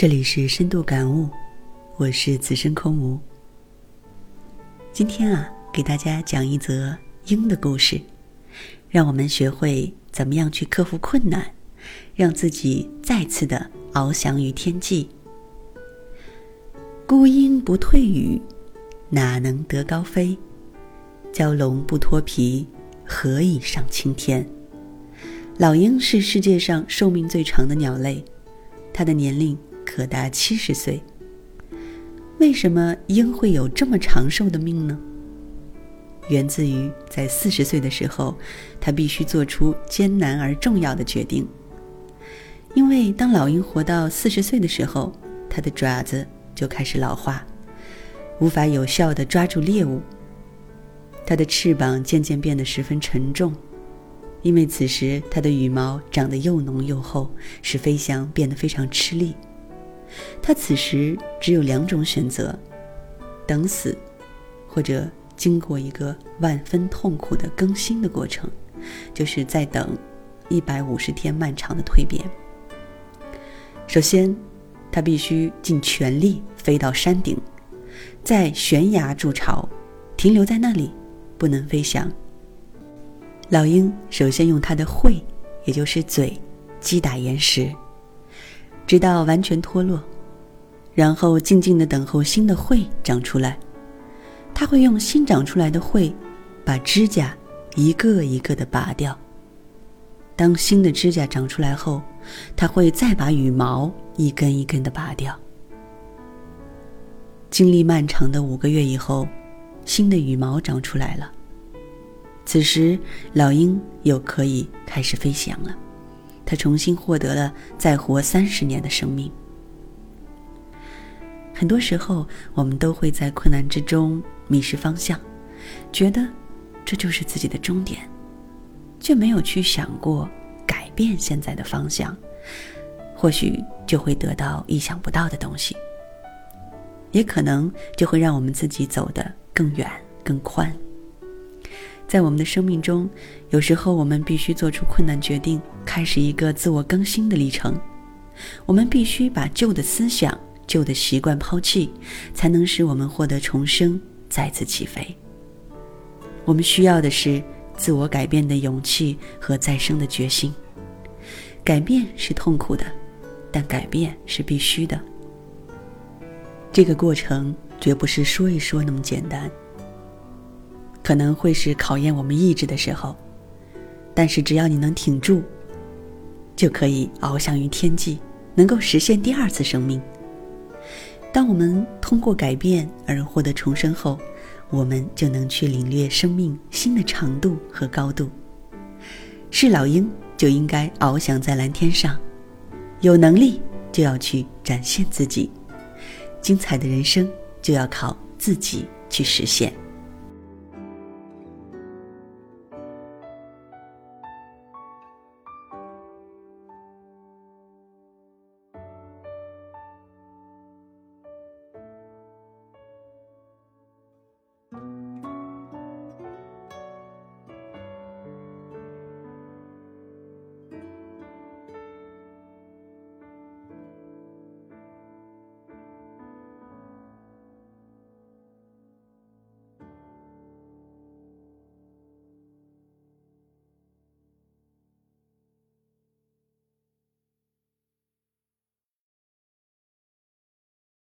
这里是深度感悟，我是此生空无。今天啊，给大家讲一则鹰的故事，让我们学会怎么样去克服困难，让自己再次的翱翔于天际。孤鹰不退羽，哪能得高飞？蛟龙不脱皮，何以上青天？老鹰是世界上寿命最长的鸟类，它的年龄。可达七十岁。为什么鹰会有这么长寿的命呢？源自于在四十岁的时候，它必须做出艰难而重要的决定。因为当老鹰活到四十岁的时候，它的爪子就开始老化，无法有效地抓住猎物。它的翅膀渐渐变得十分沉重，因为此时它的羽毛长得又浓又厚，使飞翔变得非常吃力。他此时只有两种选择：等死，或者经过一个万分痛苦的更新的过程，就是在等一百五十天漫长的蜕变。首先，他必须尽全力飞到山顶，在悬崖筑巢，停留在那里，不能飞翔。老鹰首先用它的喙，也就是嘴，击打岩石。直到完全脱落，然后静静的等候新的喙长出来。它会用新长出来的喙，把指甲一个一个的拔掉。当新的指甲长出来后，它会再把羽毛一根一根的拔掉。经历漫长的五个月以后，新的羽毛长出来了。此时，老鹰又可以开始飞翔了。他重新获得了再活三十年的生命。很多时候，我们都会在困难之中迷失方向，觉得这就是自己的终点，却没有去想过改变现在的方向，或许就会得到意想不到的东西，也可能就会让我们自己走得更远、更宽。在我们的生命中，有时候我们必须做出困难决定，开始一个自我更新的历程。我们必须把旧的思想、旧的习惯抛弃，才能使我们获得重生，再次起飞。我们需要的是自我改变的勇气和再生的决心。改变是痛苦的，但改变是必须的。这个过程绝不是说一说那么简单。可能会是考验我们意志的时候，但是只要你能挺住，就可以翱翔于天际，能够实现第二次生命。当我们通过改变而获得重生后，我们就能去领略生命新的长度和高度。是老鹰就应该翱翔在蓝天上，有能力就要去展现自己，精彩的人生就要靠自己去实现。